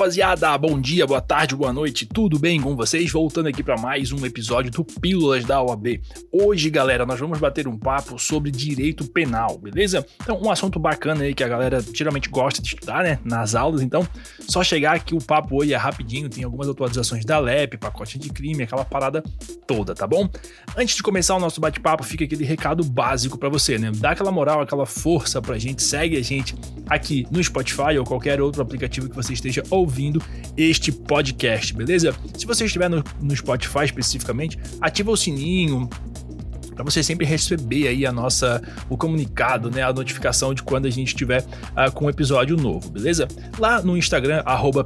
rapaziada, bom dia, boa tarde, boa noite, tudo bem com vocês? Voltando aqui para mais um episódio do Pílulas da OAB. Hoje, galera, nós vamos bater um papo sobre direito penal, beleza? Então, um assunto bacana aí que a galera geralmente gosta de estudar, né, nas aulas. Então, só chegar aqui, o papo hoje é rapidinho, tem algumas atualizações da LEP, pacote de crime, aquela parada toda, tá bom? Antes de começar o nosso bate-papo, fica aquele recado básico para você, né? Dá aquela moral, aquela força pra gente, segue a gente aqui no Spotify ou qualquer outro aplicativo que você esteja ouvindo ouvindo este podcast, beleza? Se você estiver no, no Spotify especificamente, ativa o sininho, para você sempre receber aí a nossa o comunicado, né, a notificação de quando a gente estiver uh, com um episódio novo, beleza? Lá no Instagram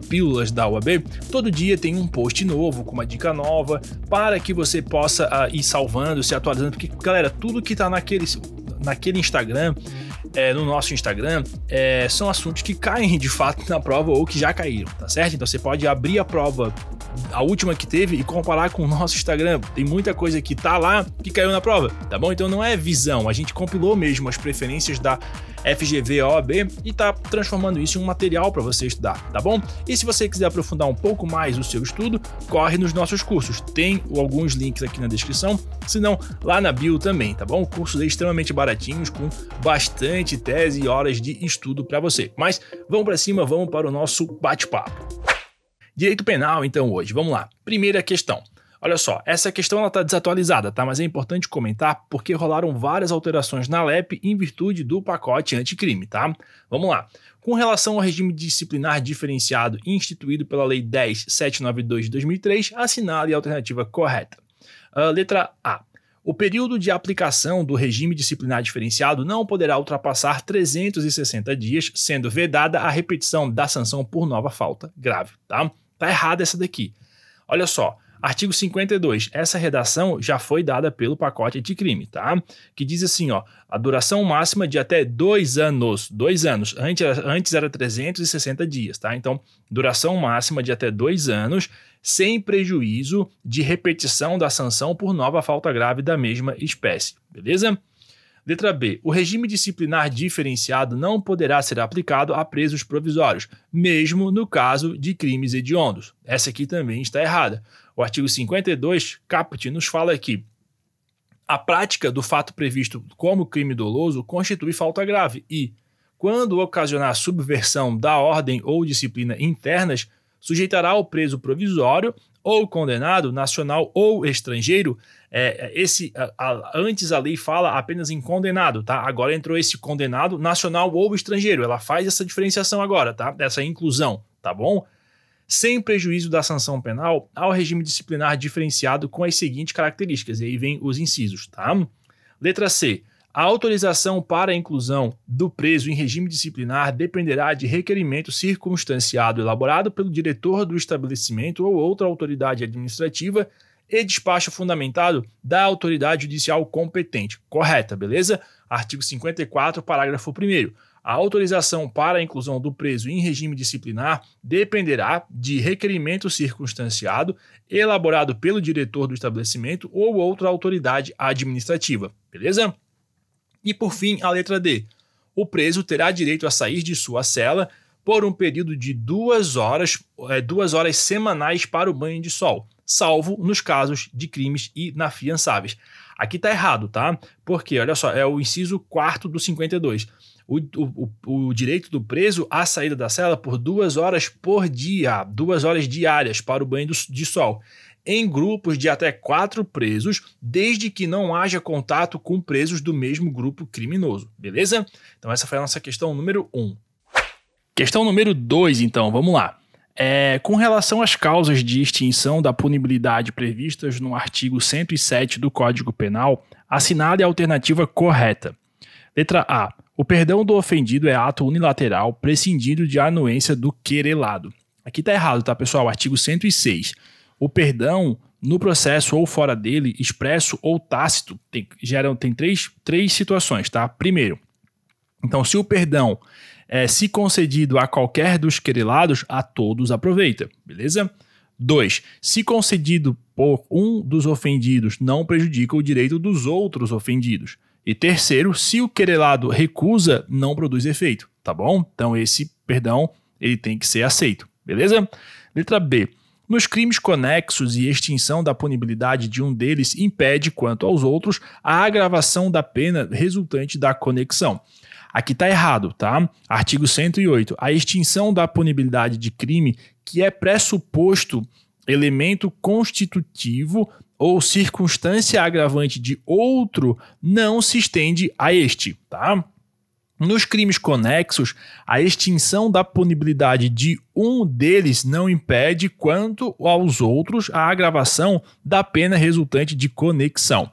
pílulas da UAB, todo dia tem um post novo com uma dica nova para que você possa uh, ir salvando, se atualizando, porque galera, tudo que tá naquele naquele Instagram é, no nosso Instagram é, são assuntos que caem de fato na prova ou que já caíram, tá certo? Então você pode abrir a prova, a última que teve, e comparar com o nosso Instagram. Tem muita coisa que tá lá que caiu na prova, tá bom? Então não é visão, a gente compilou mesmo as preferências da FGV OAB e tá transformando isso em um material para você estudar, tá bom? E se você quiser aprofundar um pouco mais o seu estudo, corre nos nossos cursos. Tem alguns links aqui na descrição, se não, lá na bio também, tá bom? Cursos extremamente baratinhos com bastante tese e horas de estudo para você. Mas vamos para cima, vamos para o nosso bate-papo. Direito penal, então, hoje. Vamos lá. Primeira questão. Olha só, essa questão está desatualizada, tá? Mas é importante comentar porque rolaram várias alterações na LEP em virtude do pacote anticrime, tá? Vamos lá. Com relação ao regime disciplinar diferenciado instituído pela Lei 10.792 de 2003, assinale a alternativa correta. Uh, letra A. O período de aplicação do regime disciplinar diferenciado não poderá ultrapassar 360 dias, sendo vedada a repetição da sanção por nova falta grave, tá? Tá errada essa daqui. Olha só, Artigo 52. Essa redação já foi dada pelo pacote anticrime, tá? Que diz assim, ó, a duração máxima de até dois anos. Dois anos. Antes, antes era 360 dias, tá? Então, duração máxima de até dois anos, sem prejuízo de repetição da sanção por nova falta grave da mesma espécie, beleza? Letra B. O regime disciplinar diferenciado não poderá ser aplicado a presos provisórios, mesmo no caso de crimes hediondos. Essa aqui também está errada. O artigo 52, caput, nos fala que a prática do fato previsto como crime doloso constitui falta grave e, quando ocasionar subversão da ordem ou disciplina internas, sujeitará o preso provisório ou condenado, nacional ou estrangeiro, é, esse a, a, antes a lei fala apenas em condenado, tá? Agora entrou esse condenado nacional ou estrangeiro. Ela faz essa diferenciação agora, tá? Essa inclusão, tá bom? Sem prejuízo da sanção penal, ao regime disciplinar diferenciado com as seguintes características. E aí vem os incisos, tá? Letra C. A autorização para a inclusão do preso em regime disciplinar dependerá de requerimento circunstanciado elaborado pelo diretor do estabelecimento ou outra autoridade administrativa e despacho fundamentado da autoridade judicial competente. Correta, beleza? Artigo 54, parágrafo 1. A autorização para a inclusão do preso em regime disciplinar dependerá de requerimento circunstanciado elaborado pelo diretor do estabelecimento ou outra autoridade administrativa. Beleza? E por fim, a letra D. O preso terá direito a sair de sua cela por um período de duas horas, é, duas horas semanais para o banho de sol, salvo nos casos de crimes inafiançáveis. Aqui está errado, tá? Porque, olha só, é o inciso 4 do 52. O, o, o, direito do preso à saída da cela por duas horas por dia, duas horas diárias para o banho de sol em grupos de até quatro presos, desde que não haja contato com presos do mesmo grupo criminoso, beleza? Então, essa foi a nossa questão número um. Questão número dois, então, vamos lá. É, com relação às causas de extinção da punibilidade previstas no artigo 107 do Código Penal, assinale a alternativa correta. Letra A. O perdão do ofendido é ato unilateral, prescindindo de anuência do querelado. Aqui está errado, tá, pessoal? Artigo 106 o perdão no processo ou fora dele, expresso ou tácito, tem, geram, tem três, três situações, tá? Primeiro, então, se o perdão é se concedido a qualquer dos querelados, a todos aproveita, beleza? Dois, Se concedido por um dos ofendidos, não prejudica o direito dos outros ofendidos. E terceiro, se o querelado recusa, não produz efeito, tá bom? Então esse perdão ele tem que ser aceito, beleza? Letra B. Nos crimes conexos e extinção da punibilidade de um deles impede, quanto aos outros, a agravação da pena resultante da conexão. Aqui está errado, tá? Artigo 108. A extinção da punibilidade de crime que é pressuposto elemento constitutivo ou circunstância agravante de outro não se estende a este, tá? Nos crimes conexos, a extinção da punibilidade de um deles não impede, quanto aos outros, a agravação da pena resultante de conexão.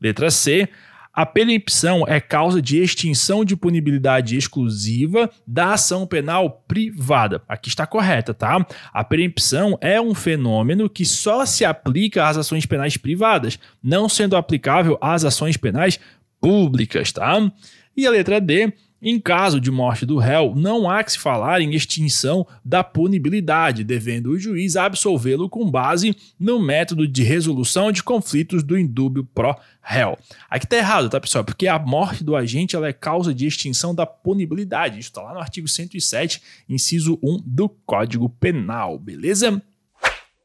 Letra C. A perempção é causa de extinção de punibilidade exclusiva da ação penal privada. Aqui está correta, tá? A perempção é um fenômeno que só se aplica às ações penais privadas, não sendo aplicável às ações penais públicas, tá? E a letra D, em caso de morte do réu, não há que se falar em extinção da punibilidade, devendo o juiz absolvê-lo com base no método de resolução de conflitos do indúbio pró-réu. Aqui tá errado, tá, pessoal? Porque a morte do agente ela é causa de extinção da punibilidade. Isso está lá no artigo 107, inciso 1 do Código Penal, beleza?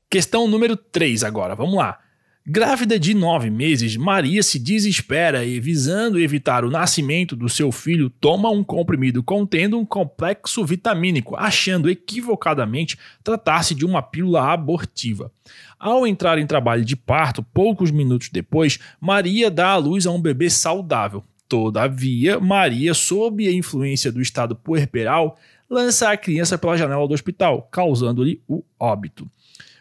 Questão número 3 agora, vamos lá. Grávida de nove meses, Maria se desespera e, visando evitar o nascimento do seu filho, toma um comprimido contendo um complexo vitamínico, achando equivocadamente tratar-se de uma pílula abortiva. Ao entrar em trabalho de parto, poucos minutos depois, Maria dá à luz a um bebê saudável. Todavia, Maria, sob a influência do estado puerperal, lança a criança pela janela do hospital, causando-lhe o óbito.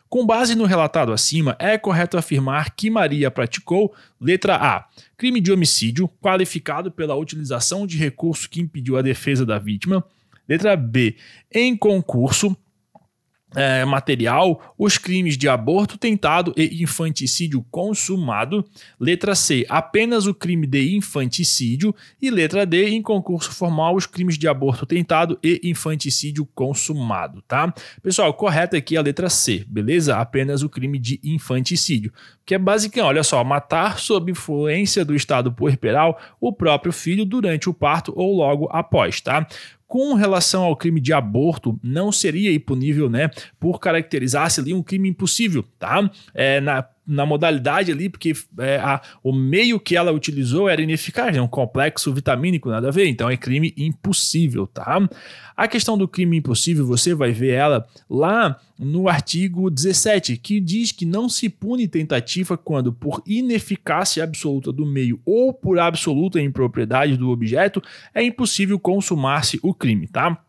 Com base no relatado acima, é correto afirmar que Maria praticou, letra A, crime de homicídio qualificado pela utilização de recurso que impediu a defesa da vítima, letra B, em concurso é, material os crimes de aborto tentado e infanticídio consumado. Letra C, apenas o crime de infanticídio. E letra D, em concurso formal, os crimes de aborto tentado e infanticídio consumado, tá? Pessoal, correto aqui a letra C, beleza? Apenas o crime de infanticídio. Que é basicamente, olha só, matar sob influência do estado puerperal o próprio filho durante o parto ou logo após, tá? Com relação ao crime de aborto, não seria impunível, né, por caracterizar-se ali um crime impossível, tá? É, na na modalidade ali, porque é, a, o meio que ela utilizou era ineficaz, é um complexo vitamínico, nada a ver, então é crime impossível, tá? A questão do crime impossível, você vai ver ela lá no artigo 17, que diz que não se pune tentativa quando, por ineficácia absoluta do meio ou por absoluta impropriedade do objeto, é impossível consumar-se o crime, tá?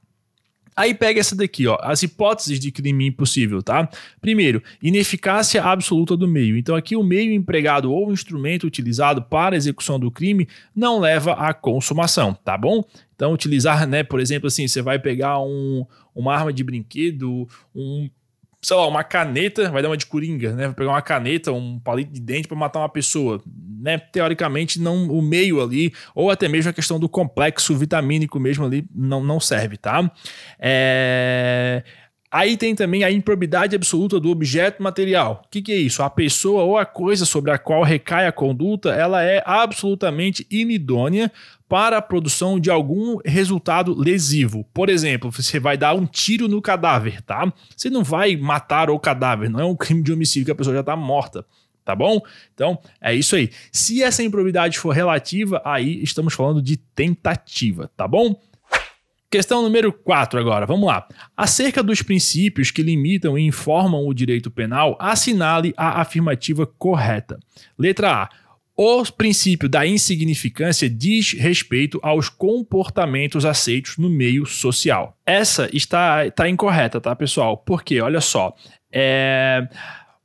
Aí pega essa daqui, ó, as hipóteses de crime impossível, tá? Primeiro, ineficácia absoluta do meio. Então aqui o meio empregado ou instrumento utilizado para a execução do crime não leva à consumação, tá bom? Então utilizar, né, por exemplo, assim, você vai pegar um, uma arma de brinquedo, um sei lá, uma caneta, vai dar uma de coringa, né? Vai pegar uma caneta, um palito de dente para matar uma pessoa, né? Teoricamente, não o meio ali, ou até mesmo a questão do complexo vitamínico mesmo ali, não, não serve, tá? É. Aí tem também a improbidade absoluta do objeto material. O que, que, é isso? A pessoa ou a coisa sobre a qual recai a conduta, ela é absolutamente inidônea para a produção de algum resultado lesivo. Por exemplo, você vai dar um tiro no cadáver, tá? Você não vai matar o cadáver, não é um crime de homicídio que a pessoa já está morta. Tá bom? Então, é isso aí. Se essa improbidade for relativa, aí estamos falando de tentativa, tá bom? Questão número 4 agora, vamos lá. Acerca dos princípios que limitam e informam o direito penal, assinale a afirmativa correta. Letra A. O princípio da insignificância diz respeito aos comportamentos aceitos no meio social. Essa está, está incorreta, tá, pessoal? Porque, olha só, é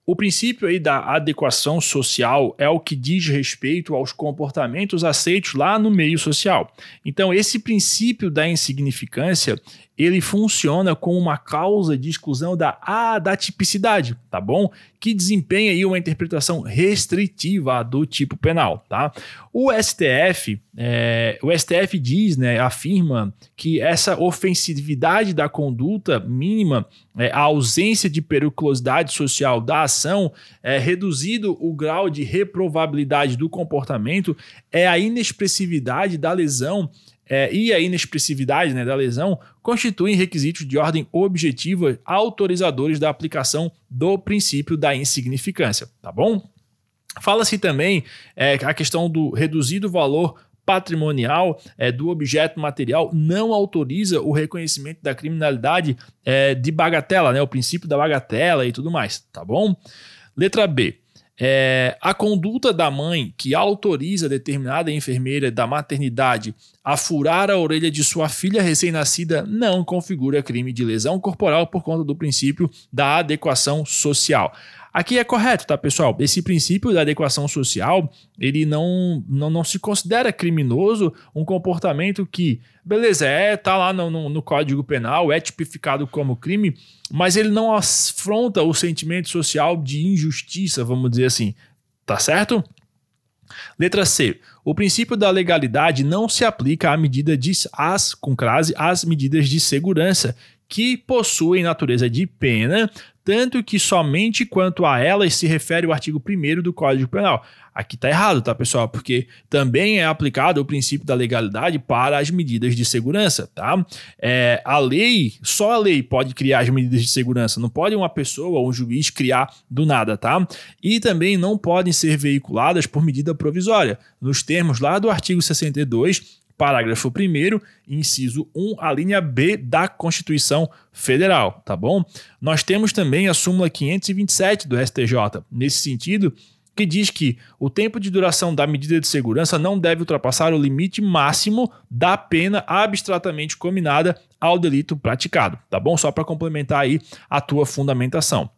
o princípio aí da adequação social é o que diz respeito aos comportamentos aceitos lá no meio social. Então, esse princípio da insignificância, ele funciona como uma causa de exclusão da adatipicidade, tá bom? Que desempenha aí uma interpretação restritiva do tipo penal, tá? O STF, é, o STF diz, né, afirma que essa ofensividade da conduta mínima, é, a ausência de periculosidade social da ação, é, reduzido o grau de reprovabilidade do comportamento, é a inexpressividade da lesão é, e a inexpressividade né, da lesão constituem requisitos de ordem objetiva autorizadores da aplicação do princípio da insignificância, tá bom? Fala-se também é, a questão do reduzido valor patrimonial é, do objeto material não autoriza o reconhecimento da criminalidade é, de bagatela, né, o princípio da bagatela e tudo mais, tá bom? Letra B. É, a conduta da mãe que autoriza determinada enfermeira da maternidade a furar a orelha de sua filha recém-nascida não configura crime de lesão corporal por conta do princípio da adequação social. Aqui é correto, tá, pessoal? Esse princípio da adequação social, ele não, não, não se considera criminoso um comportamento que, beleza, é, tá lá no, no, no Código Penal, é tipificado como crime, mas ele não afronta o sentimento social de injustiça, vamos dizer assim, tá certo? Letra C. O princípio da legalidade não se aplica à medida de as com crase às medidas de segurança que possuem natureza de pena, tanto que somente quanto a elas se refere o artigo 1 do Código Penal. Aqui está errado, tá, pessoal? Porque também é aplicado o princípio da legalidade para as medidas de segurança, tá? É, a lei, só a lei pode criar as medidas de segurança, não pode uma pessoa ou um juiz criar do nada, tá? E também não podem ser veiculadas por medida provisória, nos termos lá do artigo 62 parágrafo 1 inciso 1, a linha B da Constituição Federal, tá bom? Nós temos também a súmula 527 do STJ, nesse sentido, que diz que o tempo de duração da medida de segurança não deve ultrapassar o limite máximo da pena abstratamente combinada ao delito praticado, tá bom? Só para complementar aí a tua fundamentação.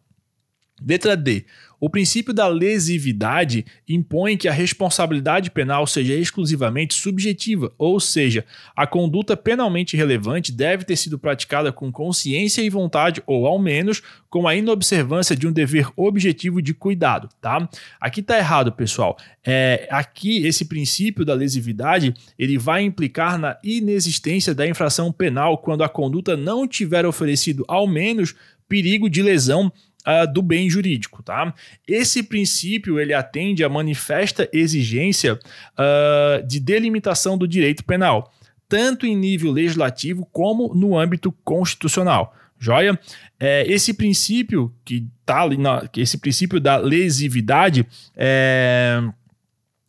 Letra D. O princípio da lesividade impõe que a responsabilidade penal seja exclusivamente subjetiva, ou seja, a conduta penalmente relevante deve ter sido praticada com consciência e vontade, ou ao menos com a inobservância de um dever objetivo de cuidado, tá? Aqui tá errado, pessoal. É, aqui esse princípio da lesividade ele vai implicar na inexistência da infração penal quando a conduta não tiver oferecido ao menos perigo de lesão uh, do bem jurídico, tá? Esse princípio ele atende à manifesta exigência uh, de delimitação do direito penal, tanto em nível legislativo como no âmbito constitucional. Joia? É, esse princípio que tá ali na, esse princípio da lesividade é,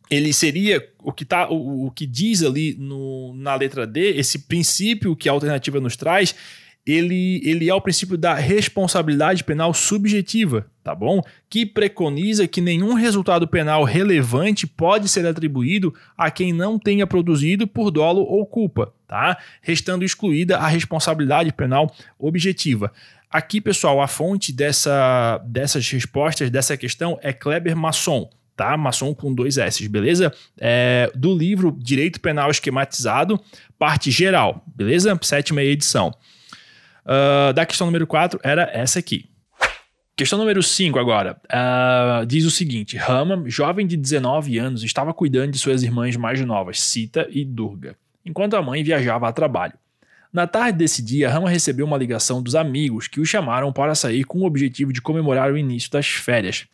ele seria o que tá o, o que diz ali no, na letra D, esse princípio que a alternativa nos traz, ele, ele é o princípio da responsabilidade penal subjetiva, tá bom? Que preconiza que nenhum resultado penal relevante pode ser atribuído a quem não tenha produzido por dolo ou culpa, tá? Restando excluída a responsabilidade penal objetiva. Aqui, pessoal, a fonte dessa, dessas respostas, dessa questão é Kleber Masson, tá? Masson com dois S, beleza? É, do livro Direito Penal Esquematizado, parte geral, beleza? Sétima edição. Uh, da questão número 4 era essa aqui. Questão número 5 agora. Uh, diz o seguinte: Rama, jovem de 19 anos, estava cuidando de suas irmãs mais novas, Sita e Durga, enquanto a mãe viajava a trabalho. Na tarde desse dia, Rama recebeu uma ligação dos amigos que o chamaram para sair com o objetivo de comemorar o início das férias.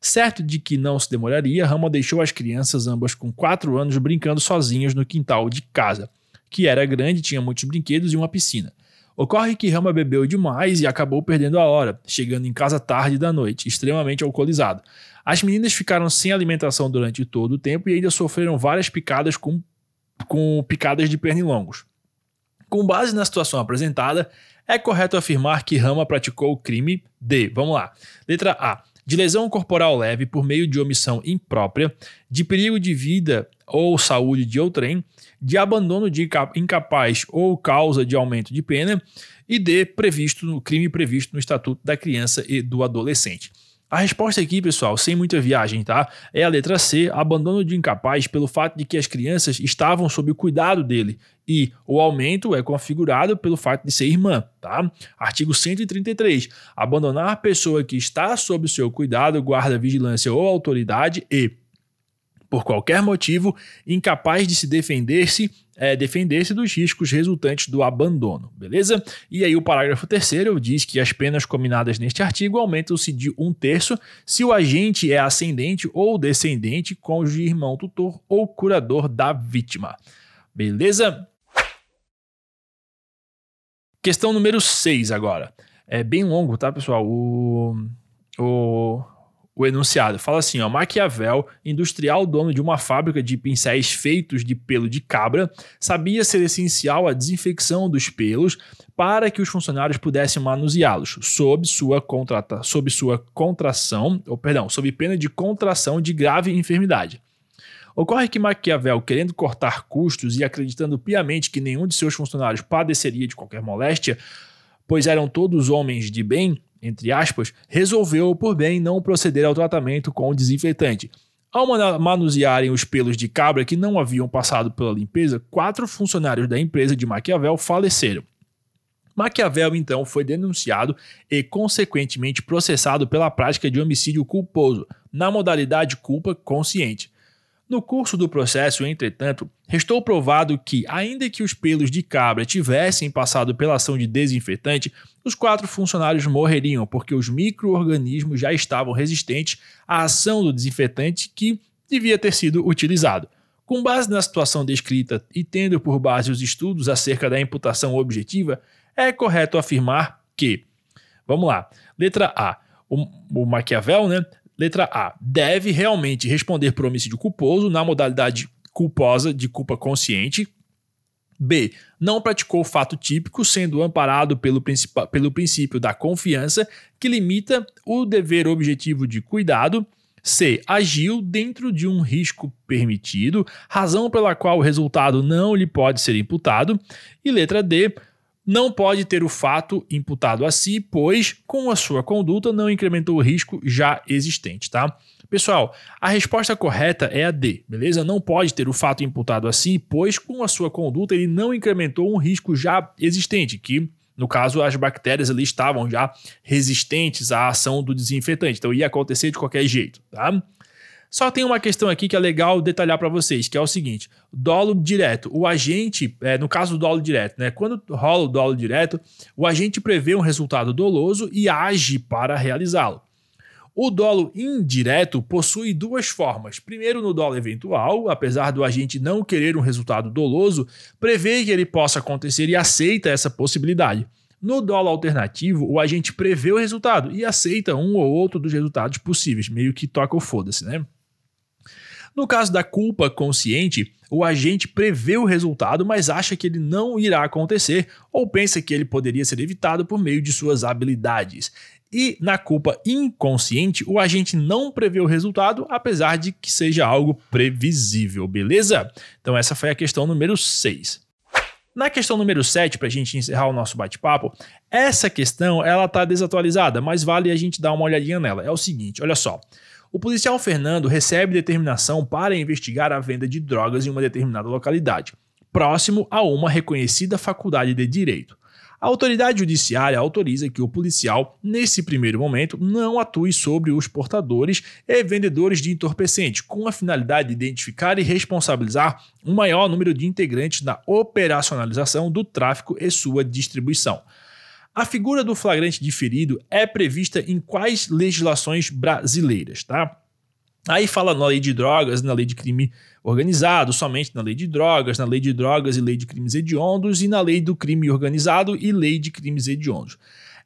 Certo de que não se demoraria, Rama deixou as crianças, ambas com 4 anos, brincando sozinhas no quintal de casa, que era grande, tinha muitos brinquedos e uma piscina. Ocorre que Rama bebeu demais e acabou perdendo a hora, chegando em casa tarde da noite, extremamente alcoolizado. As meninas ficaram sem alimentação durante todo o tempo e ainda sofreram várias picadas com, com picadas de pernilongos. Com base na situação apresentada, é correto afirmar que Rama praticou o crime de, vamos lá, letra A, de lesão corporal leve por meio de omissão imprópria, de perigo de vida ou saúde de outrem, de abandono de incapaz ou causa de aumento de pena e de previsto no crime previsto no Estatuto da Criança e do Adolescente. A resposta aqui, pessoal, sem muita viagem, tá? É a letra C, abandono de incapaz pelo fato de que as crianças estavam sob o cuidado dele. E o aumento é configurado pelo fato de ser irmã, tá? Artigo 133. Abandonar a pessoa que está sob seu cuidado, guarda, vigilância ou autoridade e por qualquer motivo, incapaz de se defender-se é, defender-se dos riscos resultantes do abandono, beleza? E aí o parágrafo terceiro diz que as penas combinadas neste artigo aumentam-se de um terço se o agente é ascendente ou descendente, cônjuge, irmão, tutor ou curador da vítima. Beleza? Questão número 6 agora. É bem longo, tá, pessoal? O, o, o enunciado fala assim: ó, Maquiavel, industrial dono de uma fábrica de pincéis feitos de pelo de cabra, sabia ser essencial a desinfecção dos pelos para que os funcionários pudessem manuseá-los, sob sua, contrata, sob sua contração, ou perdão, sob pena de contração de grave enfermidade. Ocorre que Maquiavel, querendo cortar custos e acreditando piamente que nenhum de seus funcionários padeceria de qualquer moléstia, pois eram todos homens de bem, entre aspas, resolveu por bem não proceder ao tratamento com o desinfetante. Ao manusearem os pelos de cabra que não haviam passado pela limpeza, quatro funcionários da empresa de Maquiavel faleceram. Maquiavel então foi denunciado e, consequentemente, processado pela prática de homicídio culposo, na modalidade culpa consciente. No curso do processo, entretanto, restou provado que, ainda que os pelos de cabra tivessem passado pela ação de desinfetante, os quatro funcionários morreriam porque os micro-organismos já estavam resistentes à ação do desinfetante que devia ter sido utilizado. Com base na situação descrita e tendo por base os estudos acerca da imputação objetiva, é correto afirmar que, vamos lá, letra A, o, o Maquiavel né, Letra A. Deve realmente responder por homicídio culposo na modalidade culposa de culpa consciente. B. Não praticou o fato típico, sendo amparado pelo, pelo princípio da confiança, que limita o dever objetivo de cuidado. C. Agiu dentro de um risco permitido, razão pela qual o resultado não lhe pode ser imputado. E letra D não pode ter o fato imputado a si, pois com a sua conduta não incrementou o risco já existente, tá? Pessoal, a resposta correta é a D, beleza? Não pode ter o fato imputado a si, pois com a sua conduta ele não incrementou um risco já existente, que no caso as bactérias ali estavam já resistentes à ação do desinfetante, então ia acontecer de qualquer jeito, tá? Só tem uma questão aqui que é legal detalhar para vocês, que é o seguinte: dolo direto. O agente, é, no caso do dolo direto, né? Quando rola o dolo direto, o agente prevê um resultado doloso e age para realizá-lo. O dolo indireto possui duas formas. Primeiro, no dolo eventual, apesar do agente não querer um resultado doloso, prevê que ele possa acontecer e aceita essa possibilidade. No dolo alternativo, o agente prevê o resultado e aceita um ou outro dos resultados possíveis, meio que toca o foda-se, né? No caso da culpa consciente, o agente prevê o resultado, mas acha que ele não irá acontecer ou pensa que ele poderia ser evitado por meio de suas habilidades. E na culpa inconsciente, o agente não prevê o resultado, apesar de que seja algo previsível, beleza? Então, essa foi a questão número 6. Na questão número 7, para a gente encerrar o nosso bate-papo, essa questão ela está desatualizada, mas vale a gente dar uma olhadinha nela. É o seguinte: olha só. O policial Fernando recebe determinação para investigar a venda de drogas em uma determinada localidade, próximo a uma reconhecida faculdade de direito. A autoridade judiciária autoriza que o policial, nesse primeiro momento, não atue sobre os portadores e vendedores de entorpecente, com a finalidade de identificar e responsabilizar um maior número de integrantes na operacionalização do tráfico e sua distribuição. A figura do flagrante diferido é prevista em quais legislações brasileiras, tá? Aí fala na lei de drogas, na lei de crime organizado, somente na lei de drogas, na lei de drogas e lei de crimes hediondos, e na lei do crime organizado e lei de crimes hediondos.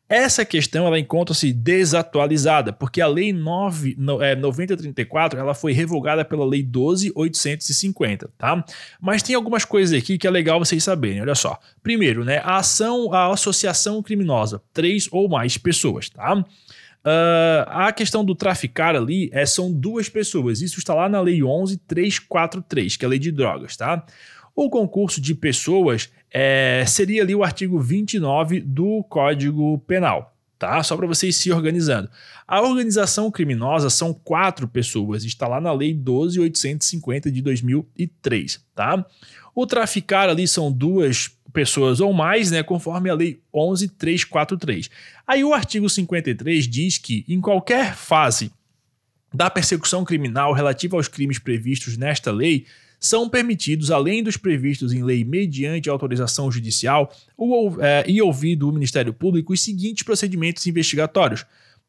Essa questão ela encontra-se desatualizada, porque a Lei 9, é, 9034 ela foi revogada pela Lei 12850, tá? Mas tem algumas coisas aqui que é legal vocês saberem, olha só. Primeiro, né, a ação, a associação criminosa, três ou mais pessoas, tá? Uh, a questão do traficar ali é, são duas pessoas. Isso está lá na Lei 11343, que é a lei de drogas, tá? O concurso de pessoas é, seria ali o artigo 29 do Código Penal, tá? Só para vocês se organizando. A organização criminosa são quatro pessoas, está lá na Lei 12.850 de 2003, tá? O traficar ali são duas pessoas ou mais, né, conforme a Lei 11.343. Aí o artigo 53 diz que em qualquer fase da persecução criminal relativa aos crimes previstos nesta lei, são permitidos, além dos previstos em lei mediante autorização judicial, é, e ouvido o Ministério Público, os seguintes procedimentos investigatórios: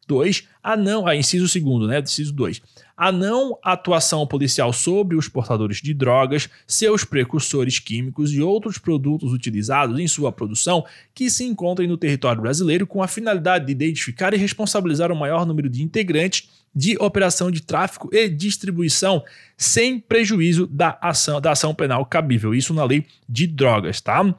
2. A não, a inciso segundo, né? Inciso 2. A não atuação policial sobre os portadores de drogas, seus precursores químicos e outros produtos utilizados em sua produção que se encontrem no território brasileiro com a finalidade de identificar e responsabilizar o maior número de integrantes de operação de tráfico e distribuição sem prejuízo da ação, da ação penal cabível. Isso na lei de drogas, tá?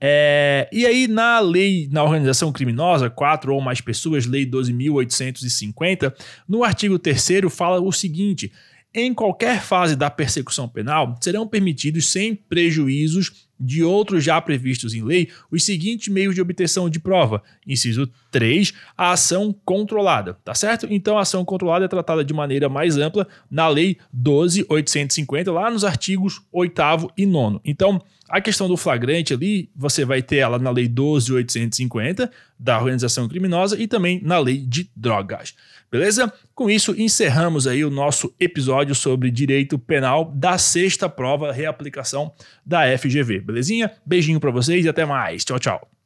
É, e aí, na lei, na organização criminosa, quatro ou mais pessoas, lei 12.850, no artigo 3 fala o seguinte: em qualquer fase da persecução penal, serão permitidos, sem prejuízos de outros já previstos em lei, os seguintes meios de obtenção de prova. Inciso 3, a ação controlada, tá certo? Então a ação controlada é tratada de maneira mais ampla na lei 12850, lá nos artigos 8 e 9. Então, a questão do flagrante ali, você vai ter ela na lei 12850 da organização criminosa e também na lei de drogas. Beleza? Com isso, encerramos aí o nosso episódio sobre direito penal da sexta prova reaplicação da FGV. Belezinha? Beijinho para vocês e até mais. Tchau, tchau.